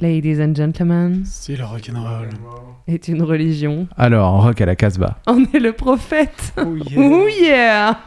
Ladies and gentlemen. Si le rock'n'roll est une religion. Alors, rock à la Casbah. On est le prophète. Oh yeah. oh yeah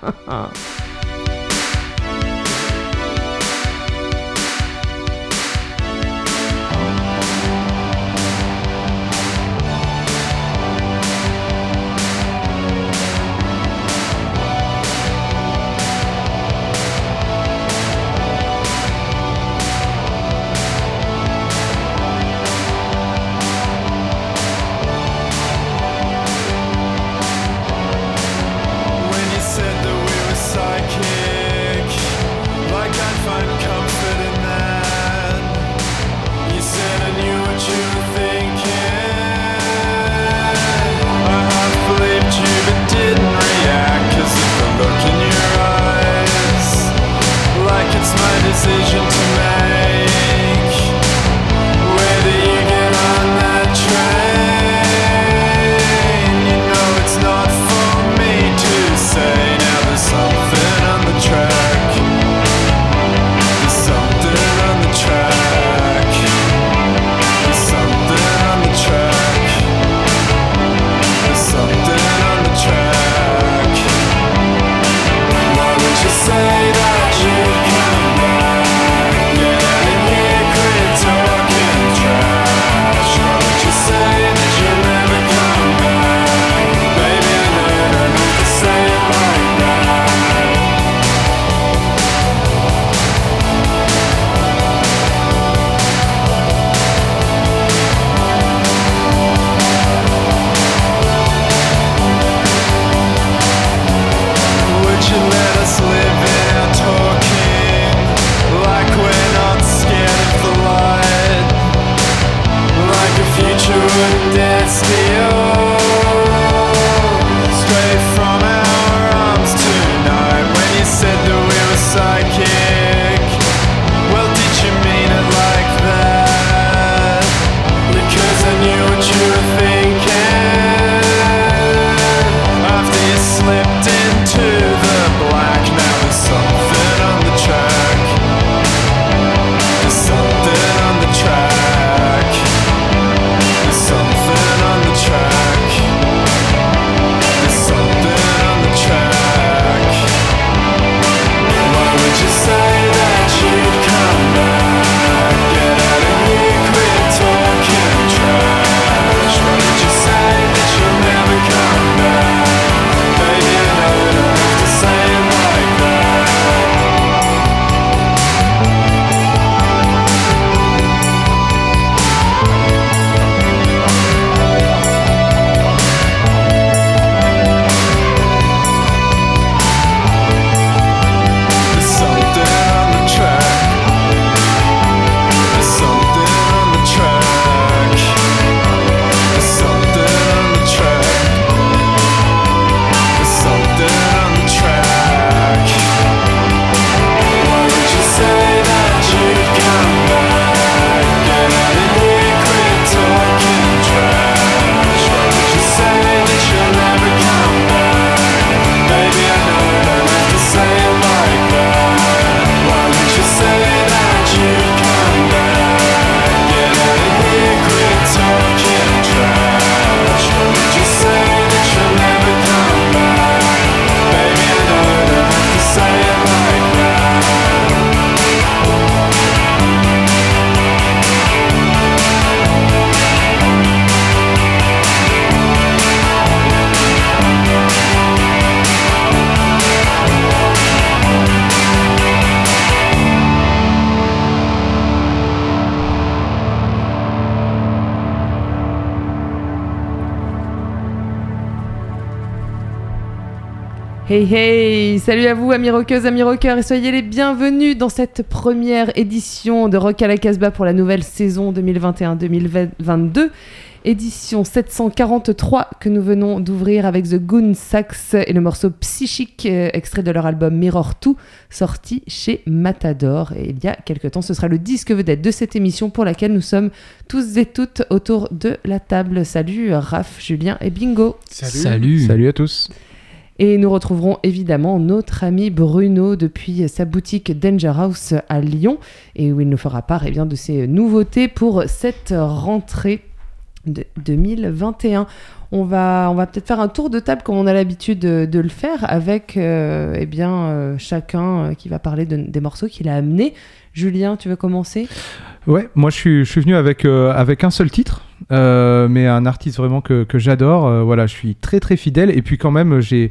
Hey hey Salut à vous amis rockeuses, amis rockeurs et soyez les bienvenus dans cette première édition de Rock à la Casbah pour la nouvelle saison 2021-2022. Édition 743 que nous venons d'ouvrir avec The Goon Sax et le morceau Psychique, euh, extrait de leur album Mirror 2, sorti chez Matador. Et il y a quelques temps, ce sera le disque vedette de cette émission pour laquelle nous sommes tous et toutes autour de la table. Salut Raph, Julien et Bingo Salut Salut, Salut à tous et nous retrouverons évidemment notre ami Bruno depuis sa boutique Danger House à Lyon et où il nous fera part eh bien, de ses nouveautés pour cette rentrée de 2021. On va, peut-être faire un tour de table comme on a l'habitude de, le faire avec euh, eh bien, euh, chacun qui va parler de- des morceaux qu'il a amenés. Julien, tu veux commencer? Ouais, moi je suis, je suis venu avec, euh, avec un seul titre, euh, mais un artiste vraiment que, que j'adore. Euh, voilà, je suis très très fidèle. Et puis quand même, j'ai,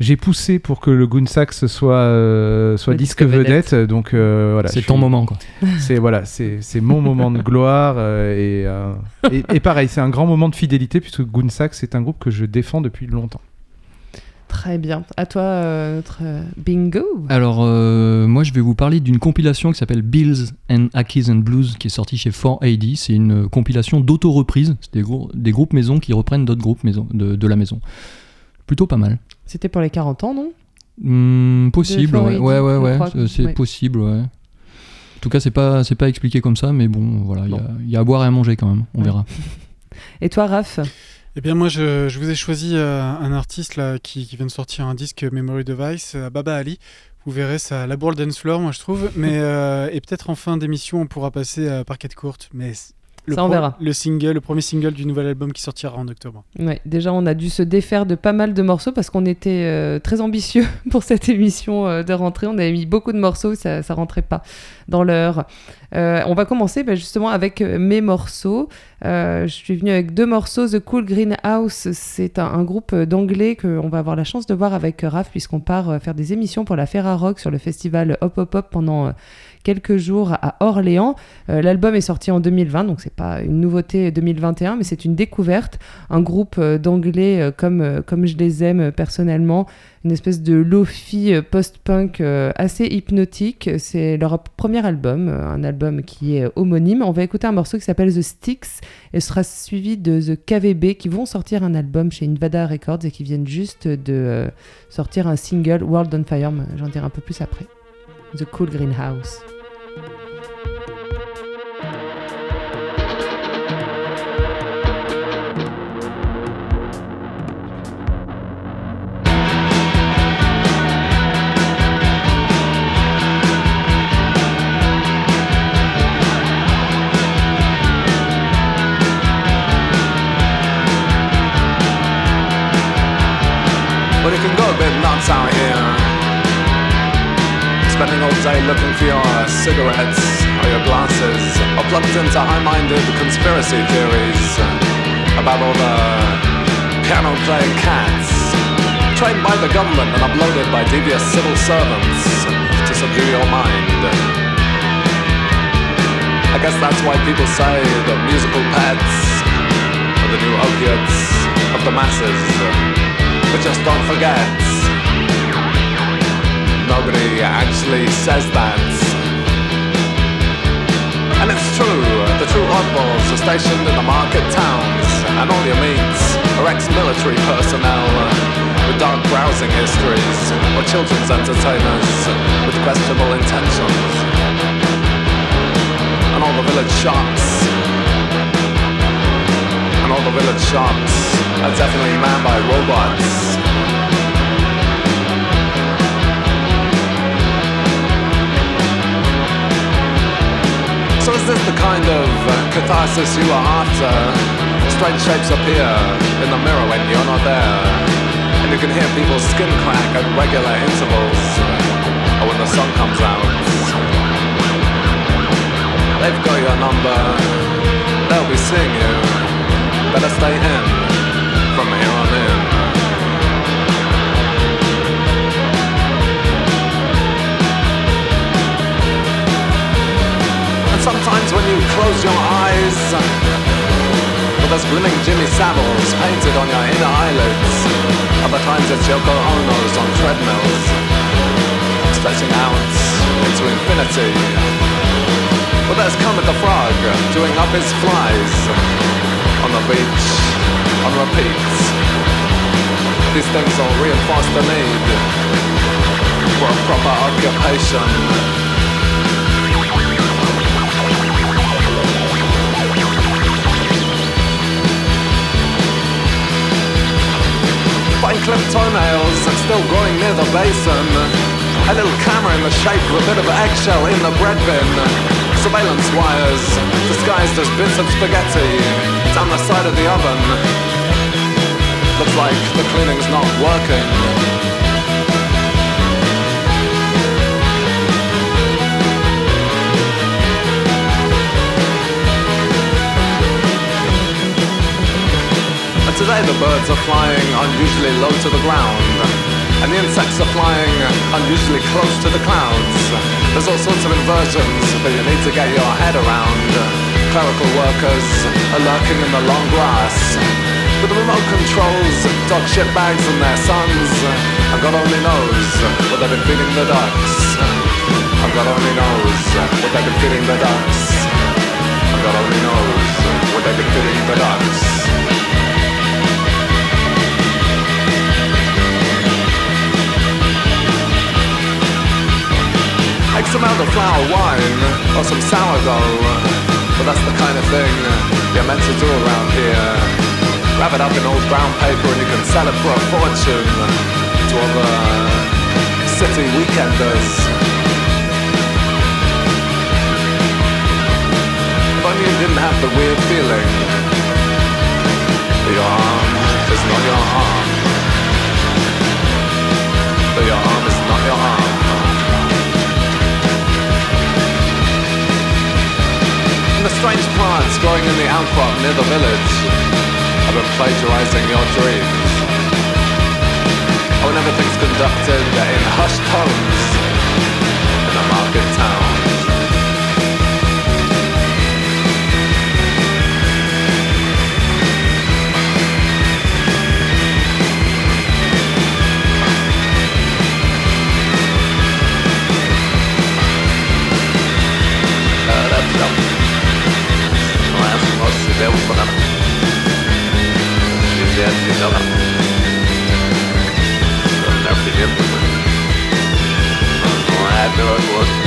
j'ai poussé pour que le Goonsax soit, euh, soit Le disque disque vedette. vedette. Donc euh, voilà. c'est ton suis- moment, quoi. C'est voilà, c'est, c'est mon moment de gloire. euh, et, euh, et, et pareil, c'est un grand moment de fidélité puisque Goonsax est un groupe que je défends depuis longtemps. Très bien. À toi, euh, notre euh, bingo. Alors, euh, moi, je vais vous parler d'une compilation qui s'appelle Bills and Ackies and Blues, qui est sortie chez 4AD. C'est une compilation d'auto-reprise. C'est des, grou- des groupes maison qui reprennent d'autres groupes maison, de, de la maison. Plutôt pas mal. C'était pour les 40 ans, non? Hmm, possible, ouais, 4AD, ouais, ouais, c'est- Ouais. possible, ouais. En tout cas, c'est pas, c'est pas expliqué comme ça, mais bon, voilà, il y Bon. y, a à boire et à manger quand même, on verra. Et toi, Raph? Eh bien, moi, je, je vous ai choisi euh, un artiste là, qui, qui vient de sortir un disque Memory Device, euh, Baba Ali. Vous verrez, ça laboure le dance floor, moi, je trouve. Mais, euh, et peut-être en fin d'émission, on pourra passer à Parquet Courte. Mais le, Ça, on verra. le single, le premier single du nouvel album qui sortira en octobre. Ouais, déjà, on a dû se défaire de pas mal de morceaux parce qu'on était euh, très ambitieux pour cette émission euh, de rentrée. On avait mis beaucoup de morceaux, ça, ça rentrait pas dans l'heure. Euh, on va commencer bah, justement avec mes morceaux. Je suis venue avec deux morceaux. The Cool Greenhouse, c'est un, un groupe d'anglais qu'on va avoir la chance de voir avec Raph puisqu'on part faire des émissions pour la Ferrarock sur le festival Hop Hop Hop pendant quelques jours à Orléans. Euh, L'album est sorti en 2020, donc c'est pas une nouveauté 2021, mais c'est une découverte un groupe euh, d'anglais euh, comme, comme je les aime personnellement, une espèce de lofi post-punk assez hypnotique. C'est leur premier album, un album qui est homonyme. On va écouter un morceau qui s'appelle The Sticks et sera suivi de The KVB qui vont sortir un album chez Invada Records et qui viennent juste de sortir un single World on Fire. J'en dirai un peu plus après. The Cool Greenhouse. Cigarettes or your glasses, or plugged into high-minded conspiracy theories about all the piano-playing cats trained by the government and uploaded by devious civil servants to subdue your mind. I guess that's why people say that musical pets are the new opiates of the masses. But just don't forget, nobody actually says that. And it's true, the true oddballs are stationed in the market towns, and all you meet are ex-military personnel with dark browsing histories, or children's entertainers with questionable intentions. And all the village shops and all the village shops are definitely manned by robots. So is this the kind of uh, catharsis you are after? Strange shapes appear in the mirror when you're not there. And you can hear people's skin crack at regular intervals. Or when the sun comes out. They've got your number. They'll be seeing you. Better stay in from here sometimes when you close your eyes, well, there's grinning Jimmy Saviles painted on your inner eyelids. Other times it's Yoko Ono's on treadmills, stretching out into infinity. Well, there's Kermit the Frog doing up his flies on the beach on repeat. These things all reinforce the need for a proper occupation. Fine clipped toenails and still growing near the basin. A little camera in the shape of a bit of eggshell in the bread bin. Surveillance wires, disguised as bits of spaghetti, down the side of the oven. Looks like the cleaning's not working. Today the birds are flying unusually low to the ground. And the insects are flying unusually close to the clouds. There's all sorts of inversions that you need to get your head around. Clerical workers are lurking in the long grass. With the remote controls, dog shit bags and their sons. And God only knows what they've been feeding the ducks. And God only knows what they've been feeding the ducks. And God only knows what they've been feeding the ducks. Make some flour wine or some sourdough. But that's the kind of thing you're meant to do around here. Wrap it up in old brown paper and you can sell it for a fortune to other city weekenders. If only you didn't have the weird feeling your arm is not your arm. That your arm is not your arm. And the strange plants growing in the outcrop near the village have been plagiarizing your dreams. Oh, and everything's conducted in hushed tones in a market town. Barcelona. é de Bela. Não é pelo gosto.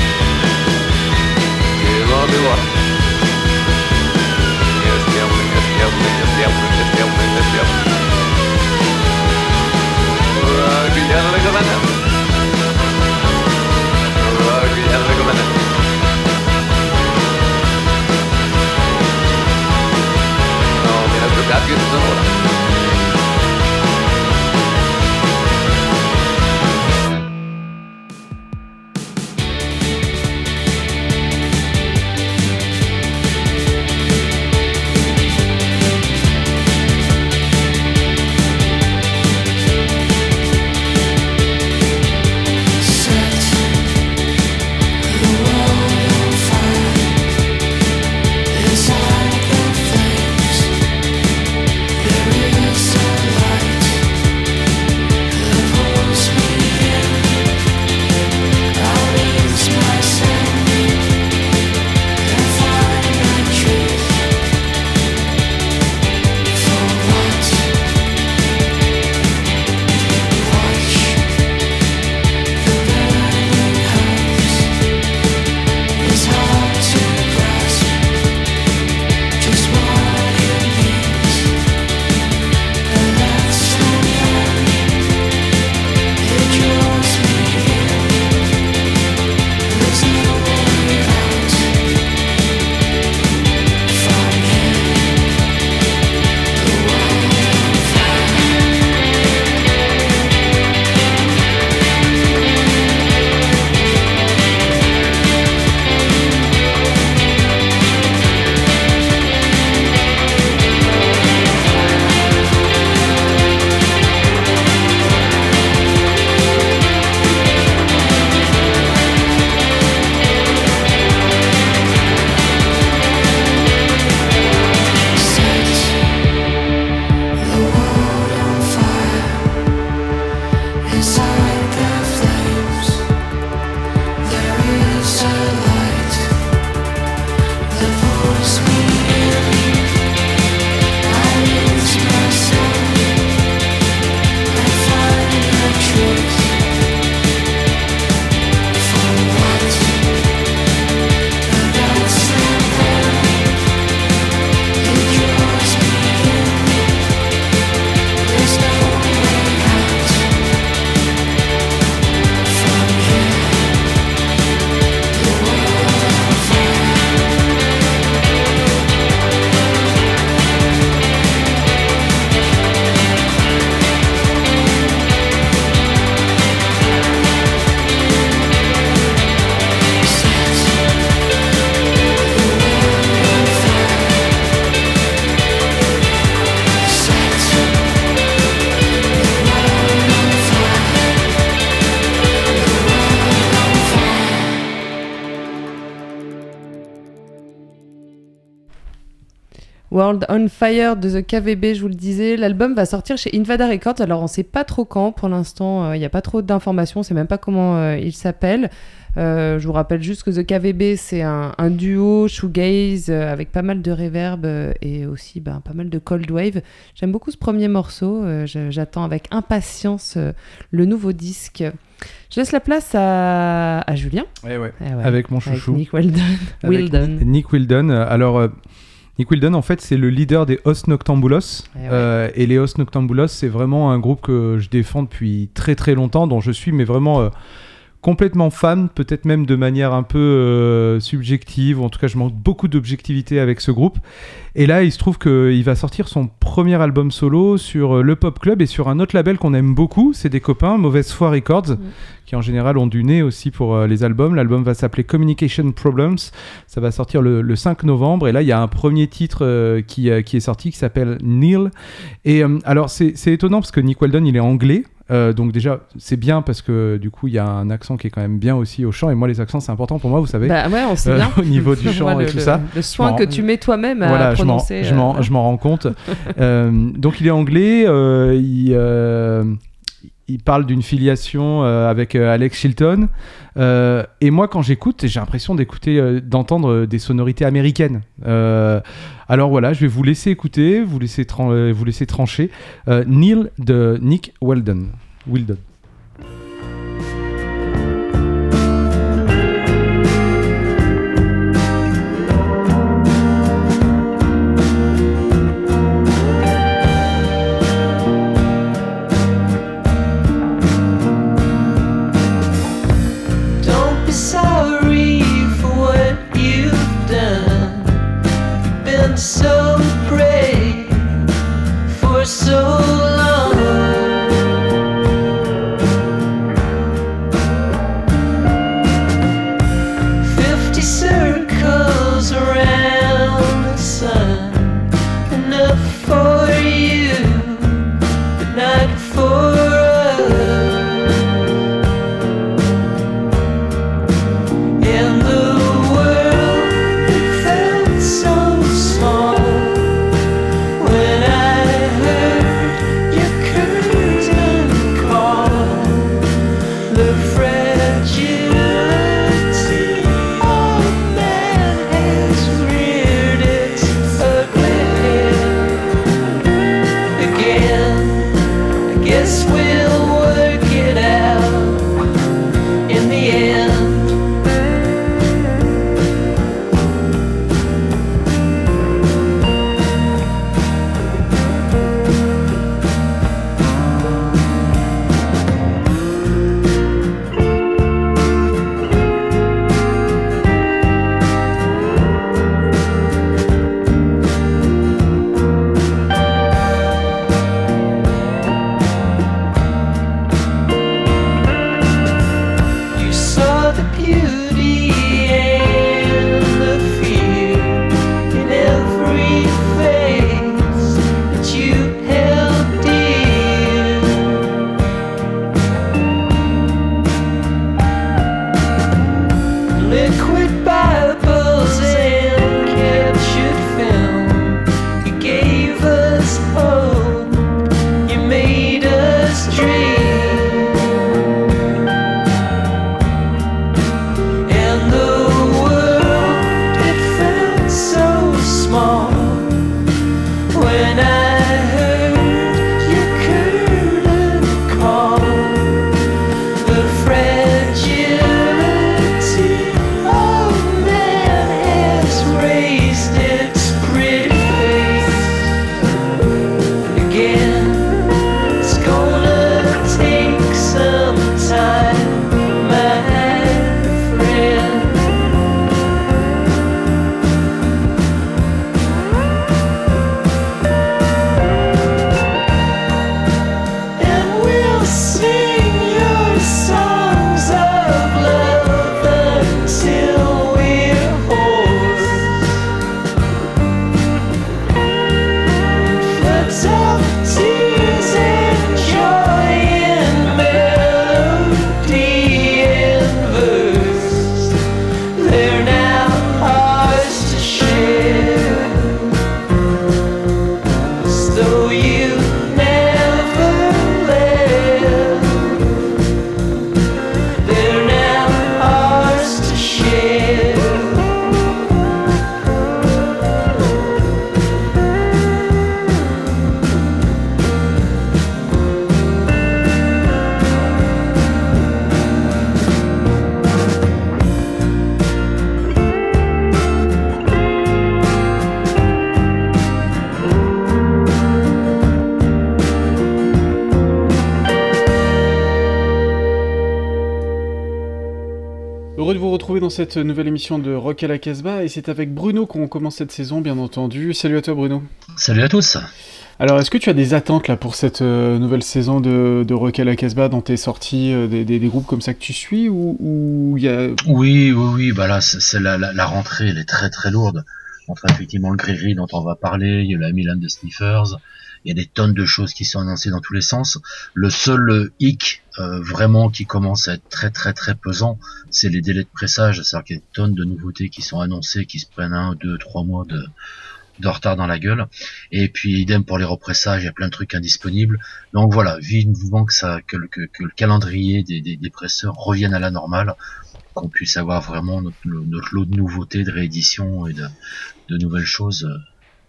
On Fire de The KVB, je vous le disais. L'album va sortir chez Invada Records. Alors, on sait pas trop quand. Pour l'instant, euh, il n'y a pas trop d'informations. On sait même pas comment euh, il s'appelle. Euh, je vous rappelle juste que The KVB, c'est un, un duo shoegaze euh, avec pas mal de reverb euh, et aussi ben, pas mal de cold wave. J'aime beaucoup ce premier morceau. J'attends avec impatience le nouveau disque. Je laisse la place à, à Julien. Ouais, ouais. Eh ouais, Avec mon avec chouchou. Nick Weldon. Avec. Nick Wildon. Euh, Alors, Nick Wildon, en fait, c'est le leader des Os Noctambulos. Eh ouais. Euh, et les Os Noctambulos, c'est vraiment un groupe que je défends depuis très très longtemps, dont je suis mais vraiment euh, complètement fan, peut-être même de manière un peu euh, subjective, ou en tout cas je manque beaucoup d'objectivité avec ce groupe. Et là, il se trouve qu'il va sortir son premier album solo sur euh, le Pop Club et sur un autre label qu'on aime beaucoup, c'est des copains, Mauvaise Foi Records, qui en général ont du nez aussi pour euh, les albums. L'album va s'appeler Communication Problems, ça va sortir le, le 5 novembre, et là il y a un premier titre euh, qui, euh, qui est sorti qui s'appelle Neil. Et alors c'est étonnant parce que Nick Weldon il est anglais. Euh, donc déjà c'est bien parce que du coup il y a un accent qui est quand même bien aussi au chant et moi les accents c'est important pour moi vous savez Bah ouais, on sait Euh, bien. au niveau du chant et le- tout le- ça. Le soin que tu mets toi-même à voilà, prononcer. je m'en, euh, je m'en rends compte. Donc il est anglais, il, il parle d'une filiation euh, avec euh, Alex Chilton. Euh, et moi, quand j'écoute, j'ai l'impression d'écouter, d'entendre des sonorités américaines. Alors voilà, je vais vous laisser écouter, vous laisser, trancher. Neil de Nick Weldon. Wildon. Not cette nouvelle émission de Rock à la Casbah et c'est avec Bruno qu'on commence cette saison, bien entendu. Salut à toi, Bruno. Salut à tous. Alors, est-ce que tu as des attentes là pour cette euh, nouvelle saison de, de Rock à la Casbah dans tes sorties, euh, des, des- des groupes comme ça que tu suis ou ou y a Oui, oui, oui, bah là, c'est la, la, la rentrée, elle est très très lourde. Entre effectivement le gris dont on va parler, il y a la Milan de Sniffers, il y a des tonnes de choses qui sont annoncées dans tous les sens. Le seul euh, hic euh, vraiment qui commence à être très très très pesant, c'est les délais de pressage, c'est-à-dire qu'il y a des tonnes de nouveautés qui sont annoncées, qui se prennent un, deux, trois mois de, de retard dans la gueule. Et puis idem pour les repressages, il y a plein de trucs indisponibles. Donc voilà, vivement que ça, que, le- que, que le calendrier des, des, des presseurs revienne à la normale, qu'on puisse avoir vraiment notre, notre lot de nouveautés, de rééditions et de, de nouvelles choses euh,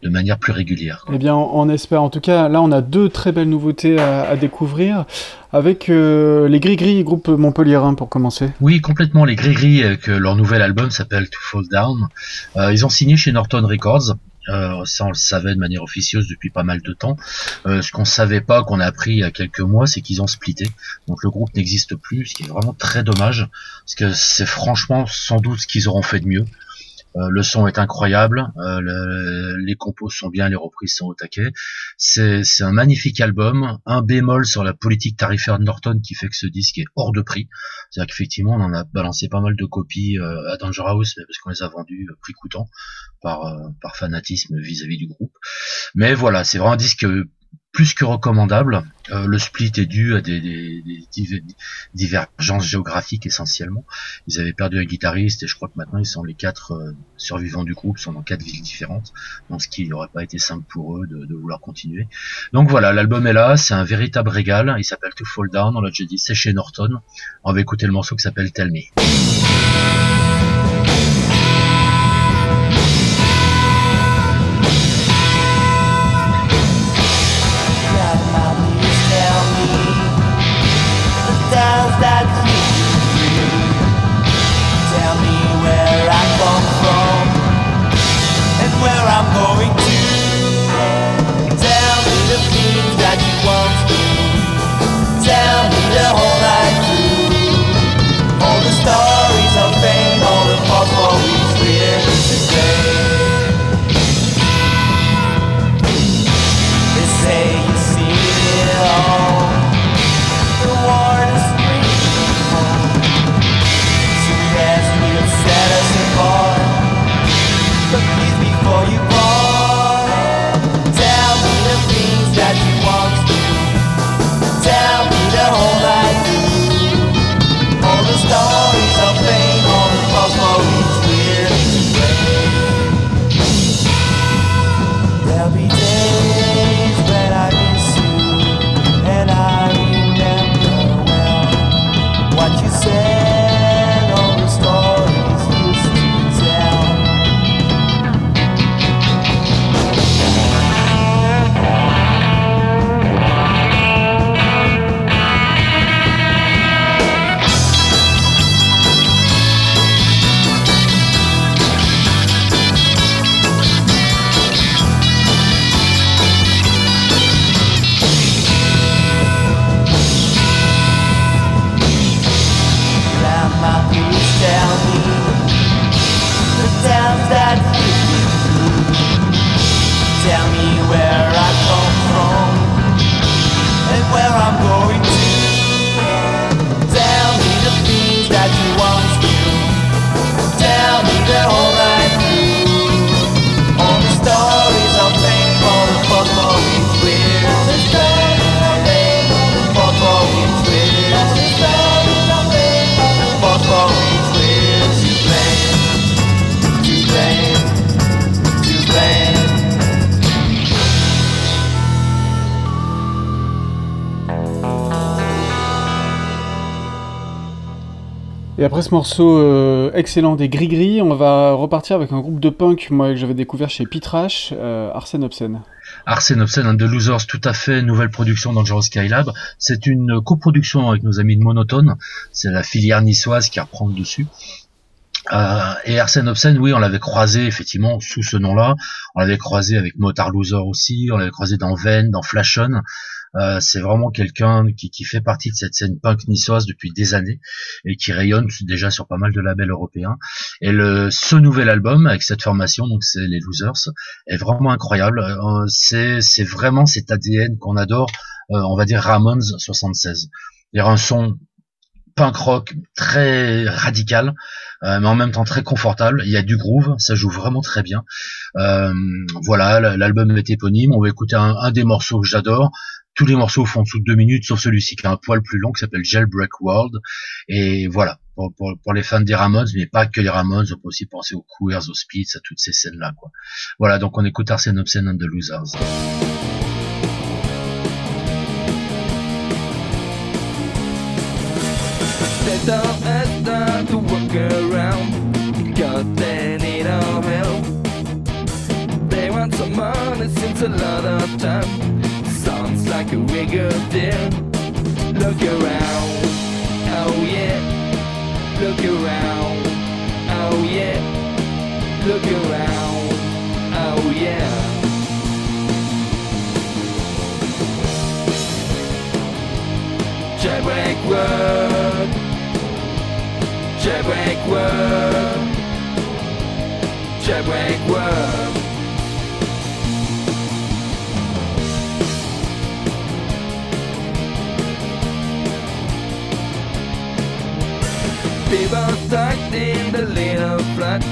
de manière plus régulière. Eh bien, on, espère. En tout cas, là, on a deux très belles nouveautés à, à découvrir avec euh, les Gris Gris, groupe montpelliérain pour commencer. Oui, complètement. Les Gris-Gris, euh, que leur nouvel album s'appelle To Fall Down. Euh, ils ont signé chez Norton Records. Ça, on le savait de manière officieuse depuis pas mal de temps. Ce qu'on savait pas, qu'on a appris il y a quelques mois, c'est qu'ils ont splitté. Donc le groupe n'existe plus, ce qui est vraiment très dommage, parce que c'est franchement sans doute ce qu'ils auront fait de mieux. Euh, le son est incroyable, euh, le- les compos sont bien, les reprises sont au taquet. C'est un magnifique album, un bémol sur la politique tarifaire de Norton qui fait que ce disque est hors de prix. C'est-à-dire qu'effectivement, on en a balancé pas mal de copies euh, à Danger House, mais parce qu'on les a vendus euh, prix coûtant par, euh, par fanatisme vis-à-vis du groupe. Mais voilà, c'est vraiment un disque plus que recommandable. Euh, le split est dû à des, des- des diver- divergences géographiques essentiellement. Ils avaient perdu un guitariste et je crois que maintenant ils sont les quatre euh, survivants du groupe, sont dans quatre villes différentes. Donc ce qui n'aurait pas été simple pour eux de, de vouloir continuer. Donc voilà, l'album est là, c'est un véritable régal. Il s'appelle To Fall Down, on l'a déjà dit, c'est chez Norton. On va écouter le morceau qui s'appelle Tell Me. Et après ce morceau euh, excellent des Gris Gris, on va repartir avec un groupe de punk moi que j'avais découvert chez Pitrash, euh, Arsène Obscène. Arsène Obscène and the Losers, tout à fait, nouvelle production Dangerous Skylab. C'est une coproduction avec nos amis de Monotone. C'est la filière niçoise qui reprend le dessus. Euh, et Arsène Obscène, oui, on l'avait croisé effectivement sous ce nom-là. On l'avait croisé avec Motard Loser aussi. On l'avait croisé dans Ven, dans Flashon. Euh, c'est vraiment quelqu'un qui, qui fait partie de cette scène punk niçoise depuis des années et qui rayonne déjà sur pas mal de labels européens. Et le, ce nouvel album avec cette formation, donc c'est les Losers, est vraiment incroyable. Euh, c'est, c'est vraiment cet ADN qu'on adore, euh, on va dire Ramones 76. Il y a un son punk rock très radical, mais en même temps très confortable. Il y a du groove, ça joue vraiment très bien. Euh, voilà, l'album est éponyme. On va écouter un, un des morceaux que j'adore. Tous les morceaux font sous deux minutes, sauf celui-ci qui a un poil plus long, qui s'appelle Jailbreak World. Et voilà, pour, pour, les fans des Ramones, mais pas que les Ramones, on peut aussi penser aux Queers, aux Spits, à toutes ces scènes-là. quoi. Voilà, donc on écoute Arsène Obscene and the Losers. Like a good deal Look around, oh yeah. Look around, oh yeah. Look around, oh yeah. Jailbreak world Jailbreak world Jailbreak world People stuck in the little flat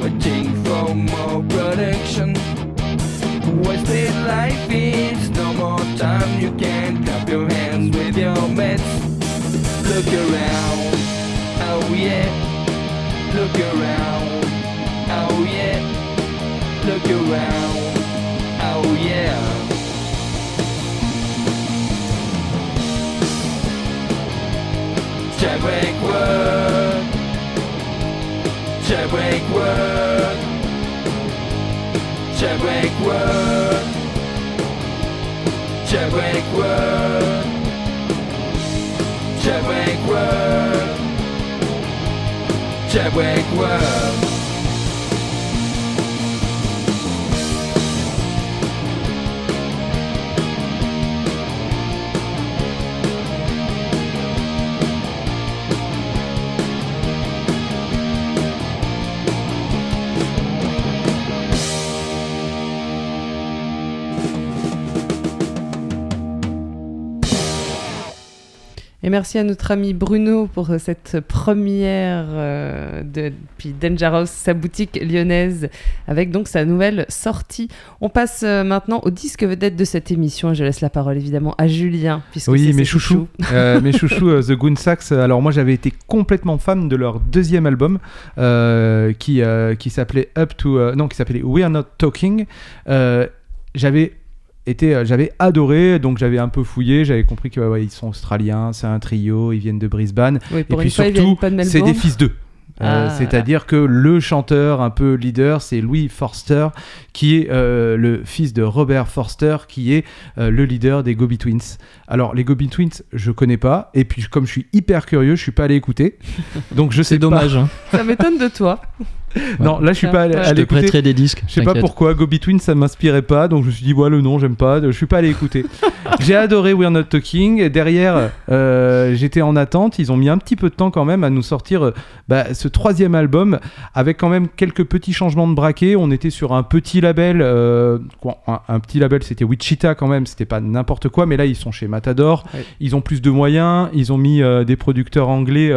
Waiting for more production Wasted life is no more time You can clap your hands with your mates. Look around, oh yeah. Look around, oh yeah. Look around, oh yeah Jailbreak world. Jailbreak world. Jailbreak world. Jailbreak world. Jailbreak world. Jailbreak world Et merci à notre ami Bruno pour euh, cette première euh, de, depuis Dangerous, sa boutique lyonnaise, avec donc sa nouvelle sortie. On passe euh, maintenant au disque vedette de cette émission. Je laisse la parole évidemment à Julien. puisque Oui, mes chouchous. Euh, mes chouchous, The Goon Sax. Alors moi, j'avais été complètement fan de leur deuxième album qui, qui s'appelait Up to... non, qui s'appelait We're Not Talking. J'avais été, euh, j'avais adoré, donc j'avais un peu fouillé, j'avais compris qu'ils sont australiens, c'est un trio, ils viennent de Brisbane. Oui, Et pour puis fois, surtout, de c'est des fils d'eux. Euh, Ah. C'est-à-dire que le chanteur un peu leader, c'est Louis Forster, qui est euh, le fils de Robert Forster, qui est euh, le leader des Gobi Twins. Alors les Gobi Twins, je connais pas, et puis comme je suis hyper curieux, je suis pas allé écouter, donc je sais C'est dommage. hein. Ça m'étonne de toi. Non, là je suis pas allé. Je te écouter. prêterai des disques. Je sais pas pourquoi, Gobi Twins ça m'inspirait pas, donc je me suis dit, ouais, le nom, j'aime pas, je suis pas allé écouter. J'ai adoré We're Not Talking, derrière, euh, j'étais en attente, ils ont mis un petit peu de temps quand même à nous sortir euh, bah, ce troisième album, avec quand même quelques petits changements de braquet. On était sur un petit label, euh, quoi, un, un petit label, c'était Wichita quand même, c'était pas n'importe quoi, mais là ils sont chez Matador, Ouais. ils ont plus de moyens, ils ont mis euh, des producteurs anglais.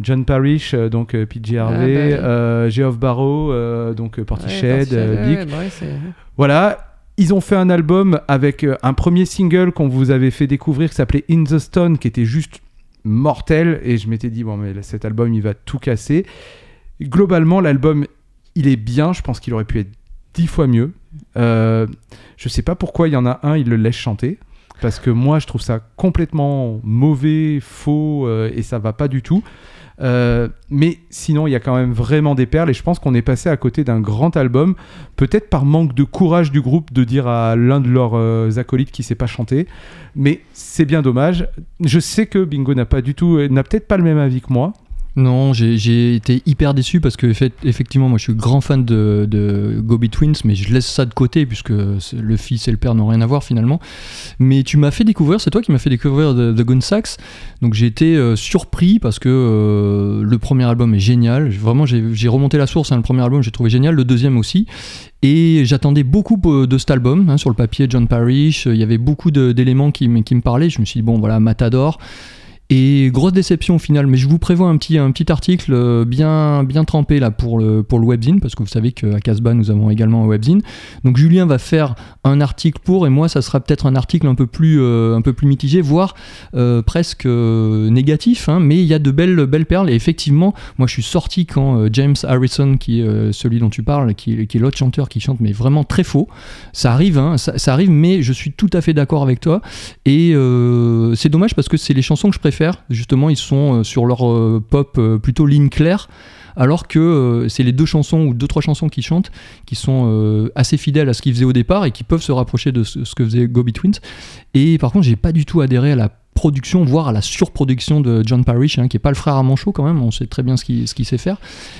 John Parrish, euh, donc euh, PJ Harvey, bah oui. euh, Geoff Barrow, donc Portishead, Ouais, Big. ouais, bah ouais, Voilà, ils ont fait un album avec un premier single qu'on vous avait fait découvrir qui s'appelait In the Stone, qui était juste mortel. Et je m'étais dit, bon, mais cet album, il va tout casser. Globalement, l'album, il est bien. Je pense qu'il aurait pu être dix fois mieux. Euh, je sais pas pourquoi il y en a un, il le laisse chanter. Parce que moi, je trouve ça complètement mauvais, faux, euh, et ça va pas du tout. Euh, mais sinon, il y a quand même vraiment des perles, et je pense qu'on est passé à côté d'un grand album, peut-être par manque de courage du groupe de dire à l'un de leurs euh, acolytes qui sait pas chanter. Mais c'est bien dommage. Je sais que Bingo n'a pas du tout, n'a peut-être pas le même avis que moi. Non, j'ai été hyper déçu parce que effectivement, moi je suis grand fan de, de Gobi Twins, mais je laisse ça de côté puisque le fils et le père n'ont rien à voir finalement. Mais tu m'as fait découvrir, c'est toi qui m'as fait découvrir The, The Gun Sax, donc j'ai été euh, surpris parce que euh, le premier album est génial. Vraiment, j'ai remonté la source, hein, le premier album j'ai trouvé génial, le deuxième aussi. Et j'attendais beaucoup euh, de cet album, hein, sur le papier John Parrish, il y avait beaucoup d'éléments qui, qui me parlaient. Je me suis dit, bon voilà, Matador. Et grosse déception au final, mais je vous prévois un petit, un petit article euh, bien, bien trempé là pour le, pour le webzine, parce que vous savez qu'à Casbah nous avons également un webzine. Donc Julien va faire un article pour, et moi ça sera peut-être un article un peu plus, euh, un peu plus mitigé, voire euh, presque négatif, hein, mais il y a de belles, belles perles. Et effectivement, moi je suis sorti quand James Harrison, qui est celui dont tu parles, qui, qui est l'autre chanteur qui chante, mais vraiment très faux. Ça arrive, hein, ça, arrive, mais je suis tout à fait d'accord avec toi. Et c'est dommage parce que c'est les chansons que je préfère. Justement, ils sont euh, sur leur euh, pop euh, plutôt ligne claire. Alors que c'est les deux chansons ou deux trois chansons qui chantent qui sont assez fidèles à ce qu'ils faisaient au départ et qui peuvent se rapprocher de ce, que faisait Gobi Twins. Et par contre, j'ai pas du tout adhéré à la production, voire à la surproduction de John Parrish, hein, qui est pas le frère à Manchot quand même, on sait très bien ce qu'il sait faire.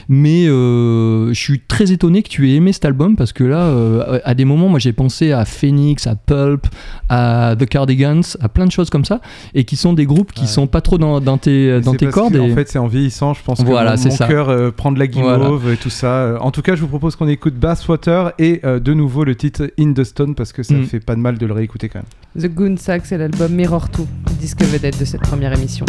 Mais euh, je suis très étonné que tu aies aimé cet album parce que là, euh, à des moments, moi j'ai pensé à Phoenix, à Pulp, à The Cardigans, à plein de choses comme ça, et qui sont des groupes qui Ouais. sont pas trop dans, dans tes, dans tes parce cordes. que, et- En fait, c'est en vieillissant, je pense Voilà, que c'est mon, mon ça. cœur euh, prend de la guimauve et tout ça. En tout cas, je vous propose qu'on écoute Basswater et de nouveau le titre In the Stone parce que ça Mm. fait pas de mal de le réécouter quand même. The Goon Sax et l'album Mirror 2, disque vedette de cette première émission.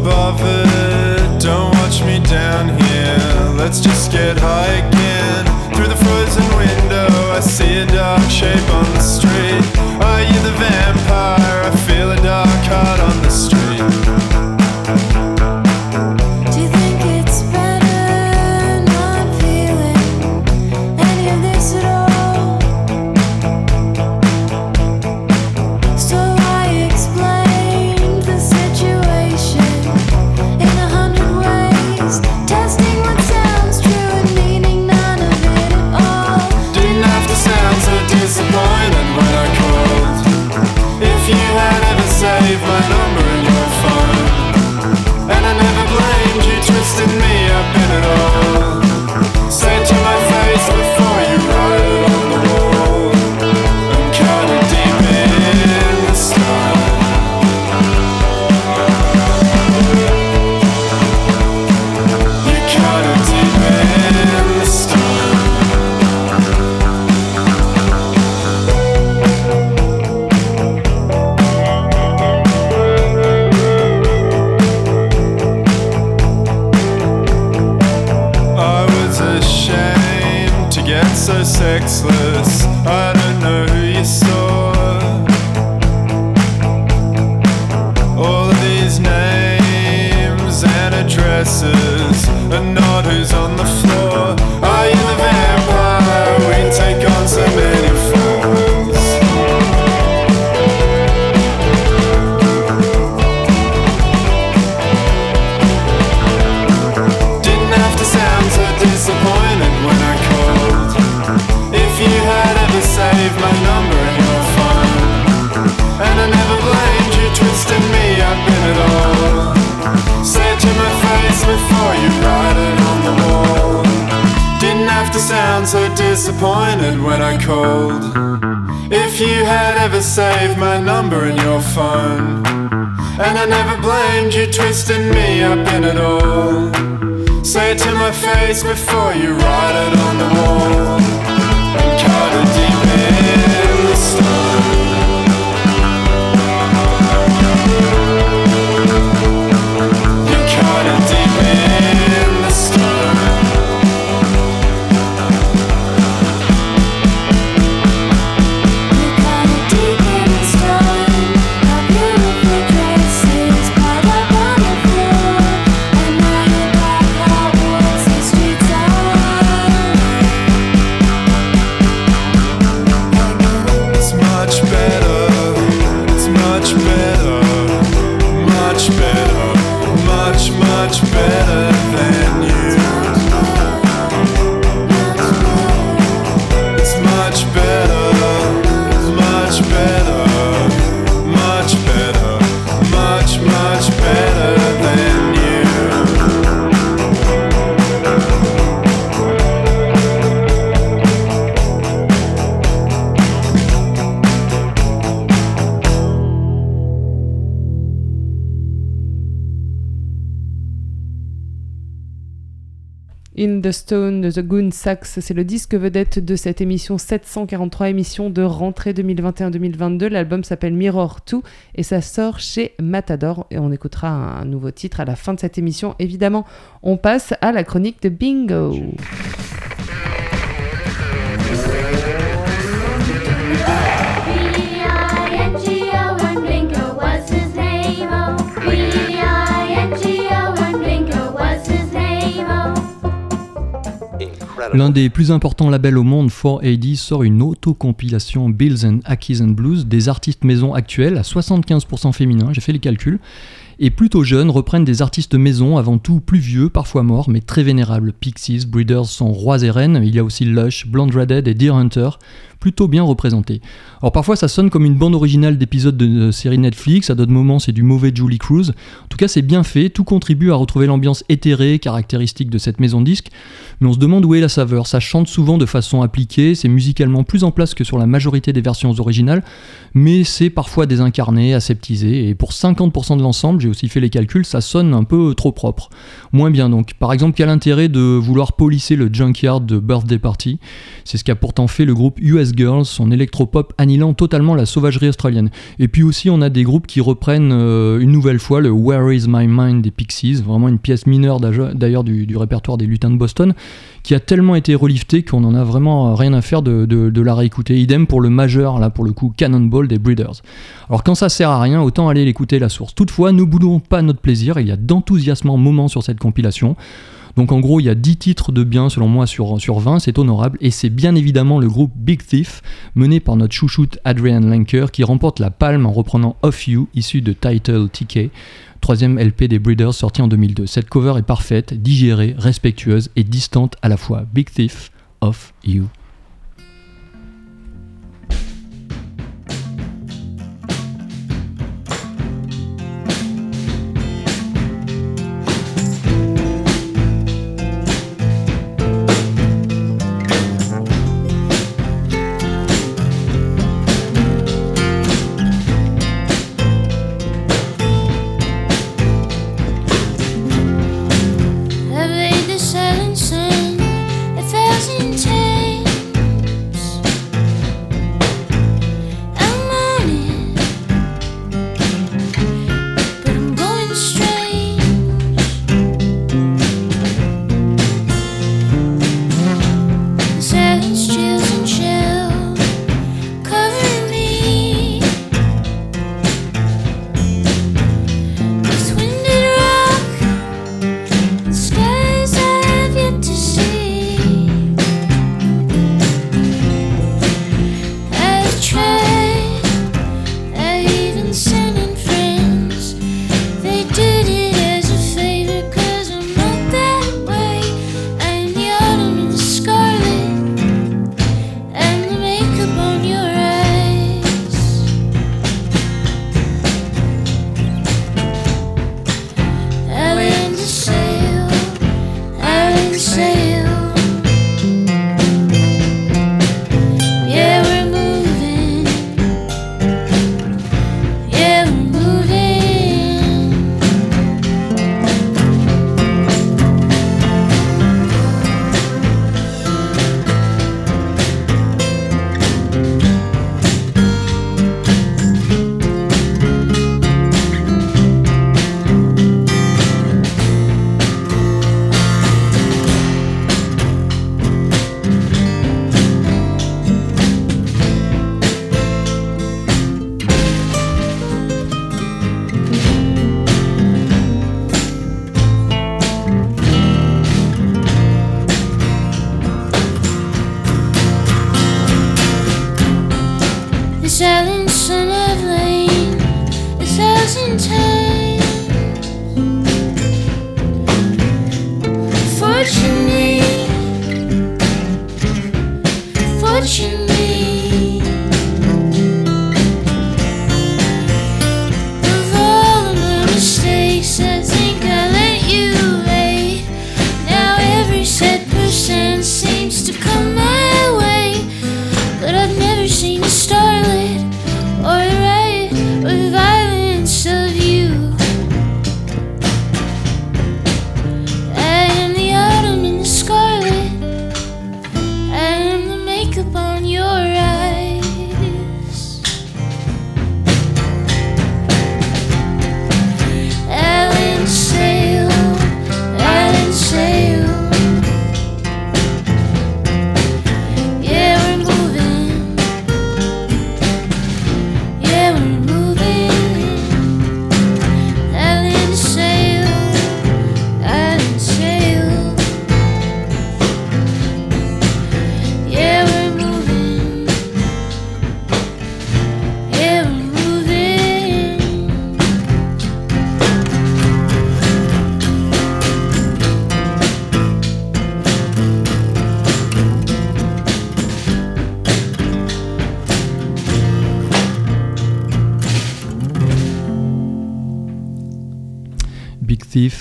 above it. Don't watch me down here. Let's just get high again. Through the frozen window, I see a dark shape on the street. Are you the vampire? I feel a dark heart on the street. disappointed when I called. If you had ever saved my number in your phone, and I never blamed you twisting me up in it all. Say it to my face before you write it on the wall. The Goon Sax, c'est le disque vedette de cette émission 743 émission de rentrée 2021-2022. L'album s'appelle Mirror 2 et ça sort chez Matador et on écoutera un nouveau titre à la fin de cette émission. Évidemment, on passe à la chronique de. B-I-N-G-O L'un des plus importants labels au monde, 4AD, sort une auto-compilation Bills and Ackies and Blues des artistes maison actuels à 75% féminins, j'ai fait les calculs, et plutôt jeunes reprennent des artistes maison avant tout plus vieux, parfois morts, mais très vénérables. Pixies, Breeders sont rois et reines, il y a aussi Lush, Blonde Redhead et Deer Hunter, plutôt bien représentés. Alors parfois ça sonne comme une bande originale d'épisodes de série Netflix, à d'autres moments c'est du mauvais Julie Cruz. En tout cas c'est bien fait, tout contribue à retrouver l'ambiance éthérée, caractéristique de cette maison disque, mais on se demande où est la saveur. Ça chante souvent de façon appliquée, c'est musicalement plus en place que sur la majorité des versions originales, mais c'est parfois désincarné, aseptisé, et pour 50% de l'ensemble, j'ai aussi fait les calculs, ça sonne un peu trop propre. Moins bien donc. Par exemple, quel intérêt de vouloir polisser le junkyard de Birthday Party? C'est ce qu'a pourtant fait le groupe US Girls, son électropop annihilant totalement la sauvagerie australienne. Et puis aussi, on a des groupes qui reprennent euh, une nouvelle fois le Where is My Mind des Pixies, vraiment une pièce mineure d'ailleurs du, répertoire des lutins de Boston, qui a tellement été reliftée qu'on en a vraiment rien à faire de, la réécouter. Idem pour le majeur, là pour le coup, Cannonball des Breeders. Alors quand ça sert à rien, autant aller l'écouter la source. Toutefois, ne boudons pas notre plaisir, il y a d'enthousiasmants moments sur cette compilation. Donc en gros, il y a 10 titres de bien selon moi sur, sur 20, c'est honorable, et c'est bien évidemment le groupe Big Thief, mené par notre chouchoute Adrian Lanker, qui remporte la palme en reprenant Off You, issu de Title TK, troisième LP des Breeders sorti en 2002. Cette cover est parfaite, digérée, respectueuse et distante à la fois. Big Thief, Off You.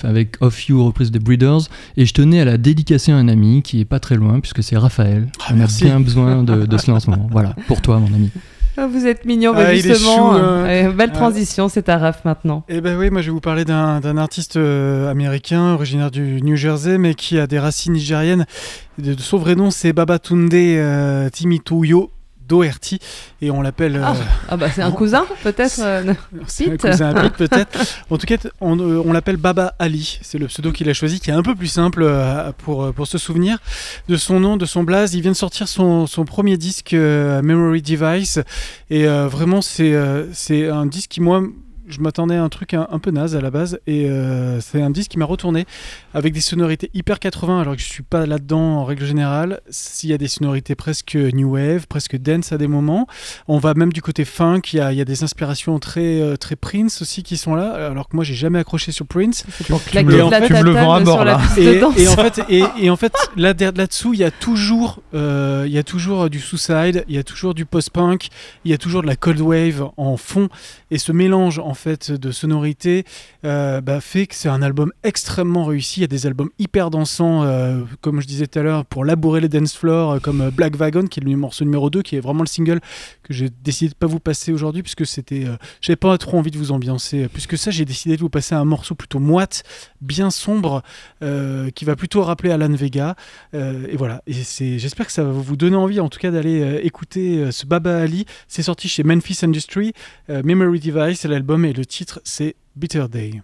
Avec Off You, reprise des Breeders. Et je tenais à la dédicacer à un ami qui est pas très loin, puisque c'est Raphaël. Ah, On a merci. bien besoin de, de cela en ce moment. Voilà, pour toi, mon ami. Ah, vous êtes mignon, Ah, bah, il est justement. chou, euh, euh, belle ah. transition, c'est à Raph maintenant. Eh ben oui, moi je vais vous parler d'un d'un artiste euh, américain originaire du New Jersey, mais qui a des racines nigériennes. De, de son vrai nom, c'est Babatunde euh, Timitoyo Doherty, et on l'appelle. euh, Ah bah c'est un cousin peut-être euh, c'est un Pete. cousin peut-être. En tout cas, on, euh, on l'appelle Baba Ali. C'est le pseudo qu'il a choisi, qui est un peu plus simple euh, pour, euh, pour se souvenir de son nom, de son blaze. Il vient de sortir son, son premier disque euh, Memory Device, et euh, vraiment c'est euh, c'est un disque qui moi je m'attendais à un truc un, un peu naze à la base et euh, c'est un disque qui m'a retourné avec des sonorités hyper 80 alors que je suis pas là-dedans en règle générale. S'il y a des sonorités presque new wave, presque dance à des moments, on va même du côté funk. Il y a, il y a des inspirations très euh, très Prince aussi qui sont là alors que moi j'ai jamais accroché sur Prince. Me de la tu me le vends à la là. Et, en fait, et, et en fait là-dessous, il y a toujours, euh, il y a toujours du suicide, il y a toujours du post-punk, il y a toujours de la cold wave en fond. Et ce mélange en fait de sonorités euh, bah, fait que c'est un album extrêmement réussi. Il y a des albums hyper dansants, euh, comme je disais tout à l'heure, pour labourer les dance floors, euh, comme Black Wagon, qui est le morceau numéro 2, qui est vraiment le single que j'ai décidé de pas vous passer aujourd'hui, puisque c'était, euh, j'avais pas trop envie de vous ambiancer. Plus que ça, j'ai décidé de vous passer un morceau plutôt moite, bien sombre, qui va plutôt rappeler Alan Vega. Et voilà, et c'est, j'espère que ça va vous donner envie, en tout cas, d'aller écouter ce Baba Ali. C'est sorti chez Memphis Industry, Memory Device, l'album, et le titre, c'est Bitter Day.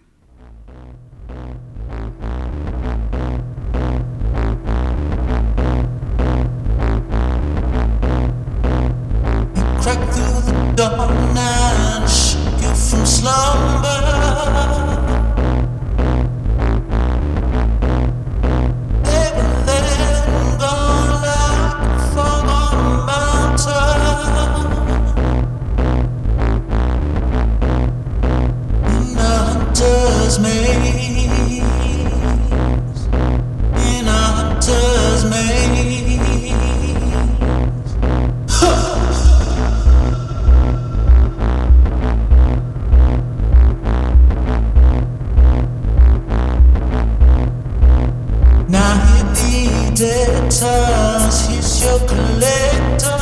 Editors, he's your collector.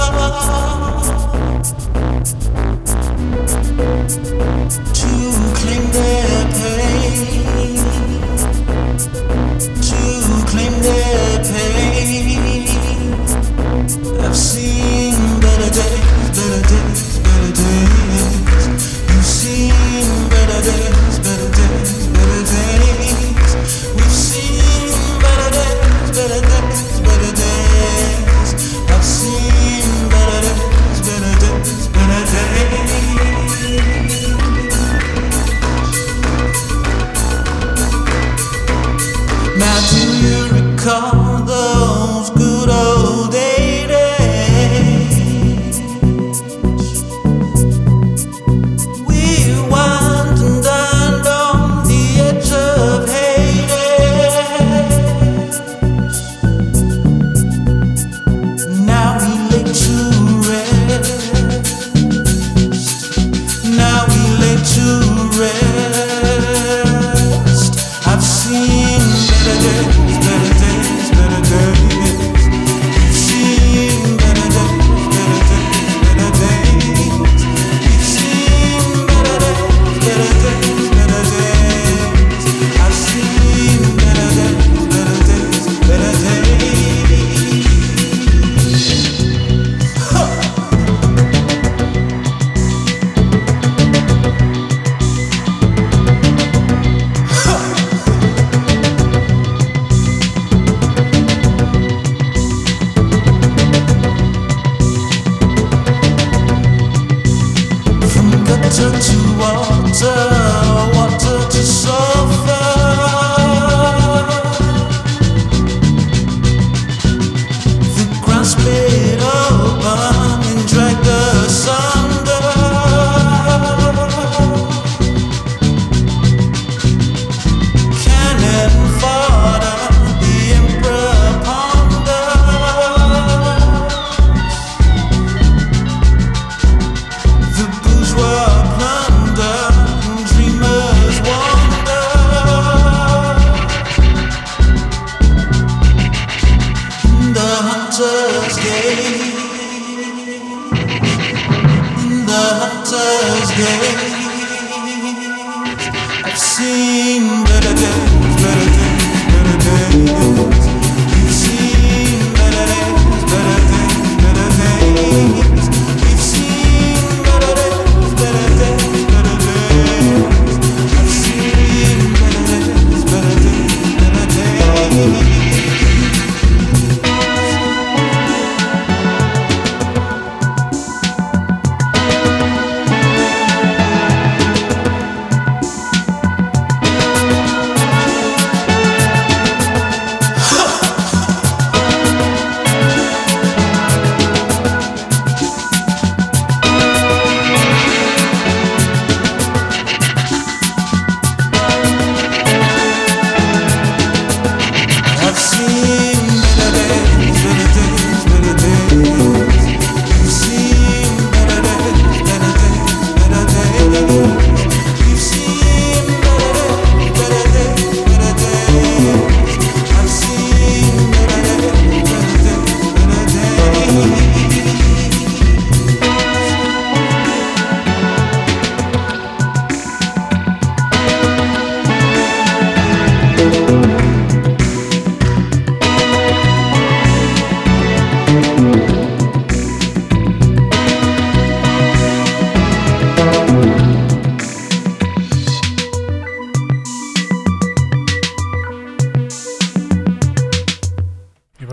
To claim their pain, to claim their pain. I've seen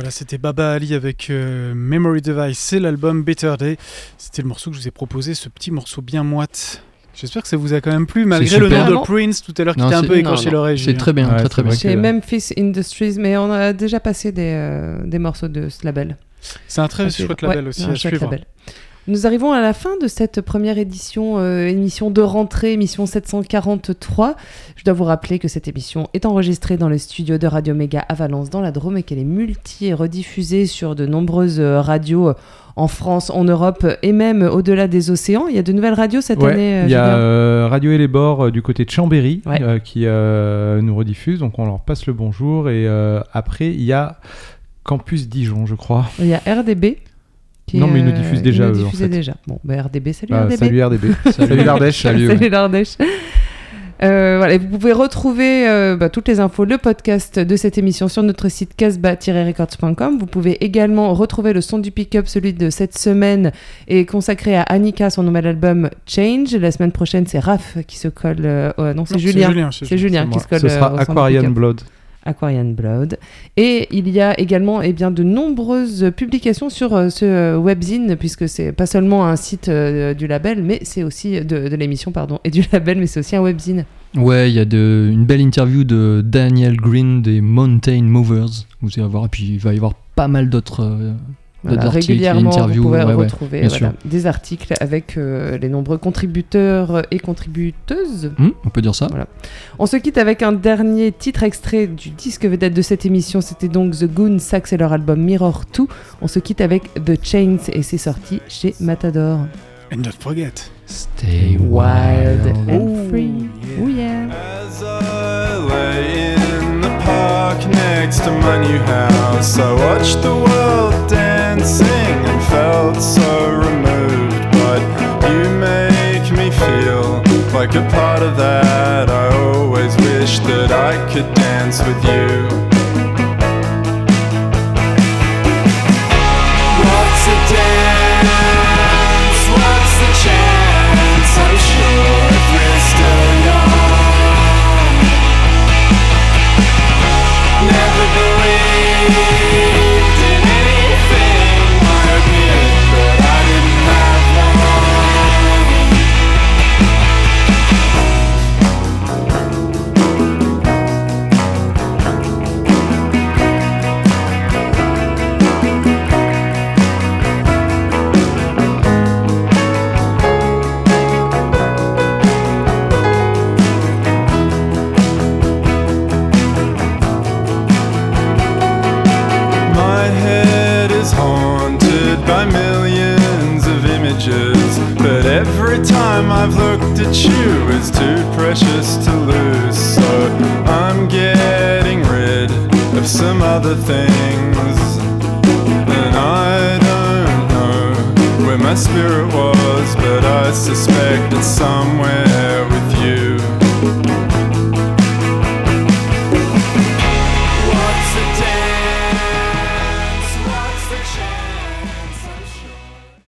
voilà, c'était Baba Ali avec euh, Memory Device, c'est l'album Better Day. C'était le morceau que je vous ai proposé, ce petit morceau bien moite. J'espère que ça vous a quand même plu, malgré le nom de. Prince tout à l'heure qui t'a un c'est- peu écorché l'oreille. C'est très bien, Ouais, très très c'est bien. Chez Memphis Industries, mais on a déjà passé des, euh, des morceaux de ce label. C'est un très chouette label Ouais, aussi à suivre. label. Nous arrivons à la fin de cette première édition, euh, émission de rentrée, émission 743. Je dois vous rappeler que cette émission est enregistrée dans le studio de Radio Méga à Valence, dans la Drôme, et qu'elle est multi et rediffusée sur de nombreuses euh, radios euh, en France, en Europe et même au-delà des océans. Il y a de nouvelles radios cette Ouais, année. il y a euh, Radio et les bords euh, du côté de Chambéry Ouais. euh, qui nous rediffuse, donc on leur passe le bonjour. Et après, il y a Campus Dijon, je crois. Il y a RDB. Qui, Non, mais ils nous euh, diffusent déjà, ils nous eux, en diffusaient fait. déjà. Bon, bah, RDB, salut Ah, RDB. salut RDB. salut l'Ardèche. Salut, ouais. L'Ardèche. Euh, voilà, et vous pouvez retrouver euh, bah, toutes les infos, le podcast de cette émission sur notre site casbah-records.com. Vous pouvez également retrouver le son du pick-up, celui de cette semaine, est consacré à Annika, son nouvel album Change. La semaine prochaine, c'est Raph qui se colle. euh, oh, non, c'est Julien. c'est C'est Julien qui Moi, se colle. Ce euh, sera Aquarian. Blood. Aquarian Blood. Et il y a également eh bien, de nombreuses publications sur euh, ce euh, webzine, puisque c'est pas seulement un site euh, du label, mais c'est aussi de, l'émission, pardon, et du label, mais c'est aussi un webzine. Ouais, il y a une belle interview de Daniel Green des Mountain Movers. Vous allez voir, et puis il va y avoir pas mal d'autres Voilà, régulièrement, interviews. vous pouvez ouais, retrouver voilà, des articles avec euh, les nombreux contributeurs et contributeuses. Hmm, on peut dire ça On se quitte avec un dernier titre extrait du disque vedette de cette émission. C'était donc The Goon Sax et leur album Mirror 2. On se quitte avec The Chains et c'est sorti chez Matador. And don't forget. Stay Wild wild. and free. Oh yeah. As I lay in the park next to my new house, I watched the world dancing and felt so removed. But you make me feel like a part of that. I always wish that I could dance with you.